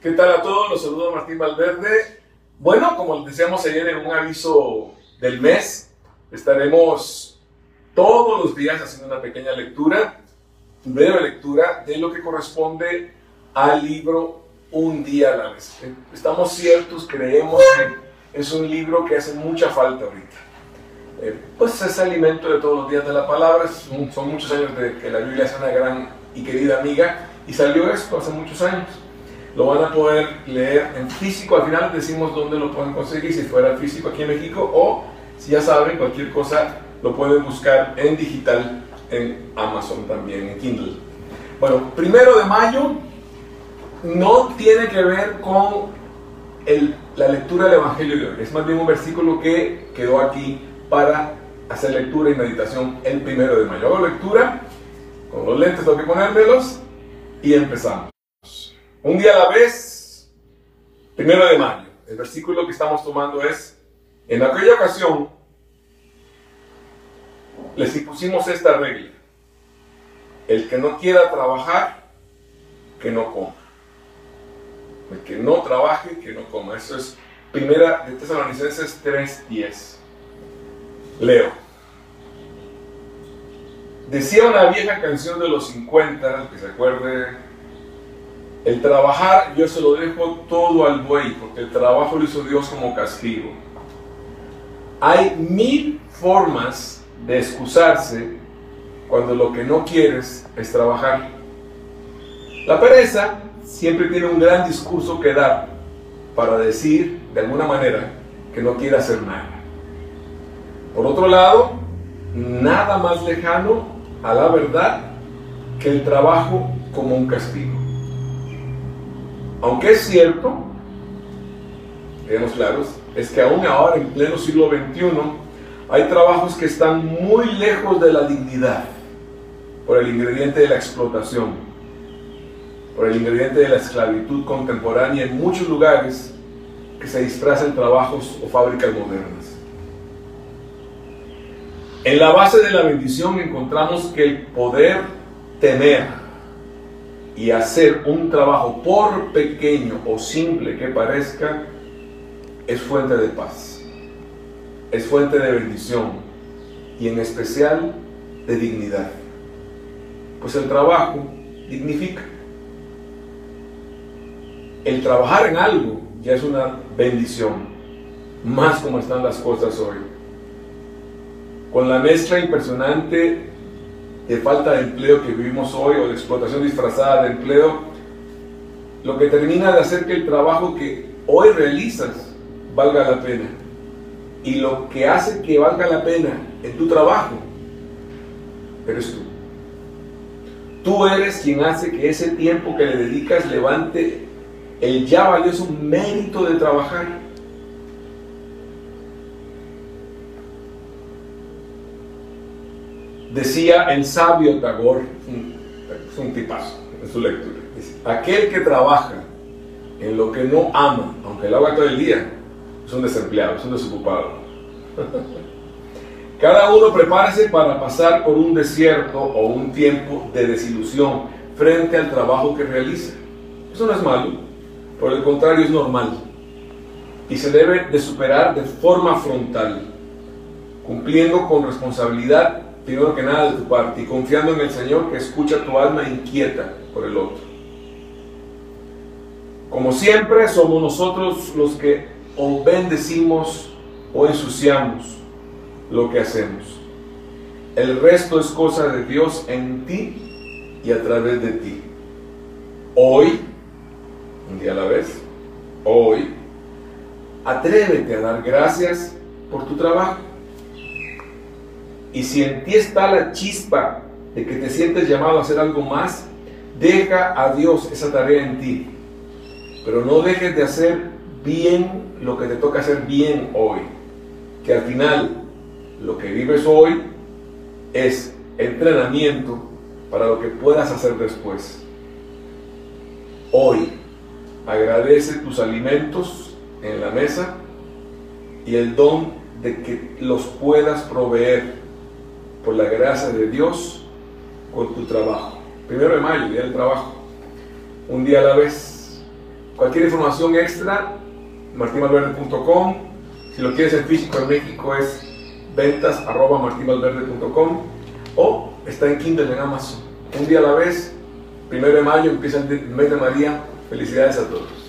¿Qué tal a todos? Los saludo Martín Valverde. Bueno, como les decíamos ayer en un aviso del mes, estaremos todos los días haciendo una pequeña lectura, breve lectura de lo que corresponde al libro Un día a la vez. Estamos ciertos, creemos que es un libro que hace mucha falta ahorita. Eh, pues es alimento de todos los días de la palabra, son, son muchos años de que la Biblia es una gran y querida amiga y salió esto hace muchos años lo van a poder leer en físico. Al final decimos dónde lo pueden conseguir, si fuera físico aquí en México o si ya saben, cualquier cosa lo pueden buscar en digital en Amazon también, en Kindle. Bueno, primero de mayo no tiene que ver con la lectura del Evangelio de hoy. Es más bien un versículo que quedó aquí para hacer lectura y meditación el primero de mayo. Hago lectura, con los lentes tengo que ponérmelos y empezamos. Un día a la vez, primero de mayo. El versículo que estamos tomando es, en aquella ocasión, les impusimos esta regla. El que no quiera trabajar, que no coma. El que no trabaje, que no coma. Eso es primera de Tesalonicenses 3.10. Leo. Decía una vieja canción de los 50, que se acuerde el trabajar yo se lo dejo todo al buey, porque el trabajo lo hizo Dios como castigo. Hay mil formas de excusarse cuando lo que no quieres es trabajar. La pereza siempre tiene un gran discurso que dar para decir, de alguna manera, que no quiere hacer nada. Por otro lado, nada más lejano a la verdad que el trabajo como un castigo. Aunque es cierto, seamos claros, es que aún ahora, en pleno siglo XXI, hay trabajos que están muy lejos de la dignidad por el ingrediente de la explotación, por el ingrediente de la esclavitud contemporánea en muchos lugares que se disfrazan trabajos o fábricas modernas. En la base de la bendición encontramos que el poder tener y hacer un trabajo, por pequeño o simple que parezca, es fuente de paz, es fuente de bendición y en especial de dignidad. Pues el trabajo dignifica. El trabajar en algo ya es una bendición, más como están las cosas hoy. Con la mezcla impresionante de falta de empleo que vivimos hoy o de explotación disfrazada de empleo, lo que termina de hacer que el trabajo que hoy realizas valga la pena. Y lo que hace que valga la pena en tu trabajo, eres tú. Tú eres quien hace que ese tiempo que le dedicas levante el ya valioso mérito de trabajar Decía el sabio Tagore, es un tipazo en su lectura, aquel que trabaja en lo que no ama, aunque lo haga todo el día, es un desempleado, es un desocupado. Cada uno prepárese para pasar por un desierto o un tiempo de desilusión frente al trabajo que realiza. Eso no es malo, por el contrario es normal y se debe de superar de forma frontal, cumpliendo con responsabilidad primero que nada de tu parte y confiando en el Señor que escucha tu alma inquieta por el otro. Como siempre, somos nosotros los que o bendecimos o ensuciamos lo que hacemos. El resto es cosa de Dios en ti y a través de ti. Hoy, un día a la vez, hoy, atrévete a dar gracias por tu trabajo. Y si en ti está la chispa de que te sientes llamado a hacer algo más, deja a Dios esa tarea en ti. Pero no dejes de hacer bien lo que te toca hacer bien hoy. Que al final lo que vives hoy es entrenamiento para lo que puedas hacer después. Hoy agradece tus alimentos en la mesa y el don de que los puedas proveer por la gracia de Dios con tu trabajo. Primero de mayo, día del trabajo. Un día a la vez. Cualquier información extra, martimalverde.com. Si lo quieres en físico en México es ventas arroba o está en Kindle en Amazon. Un día a la vez, primero de mayo empieza el mes de María. Felicidades a todos.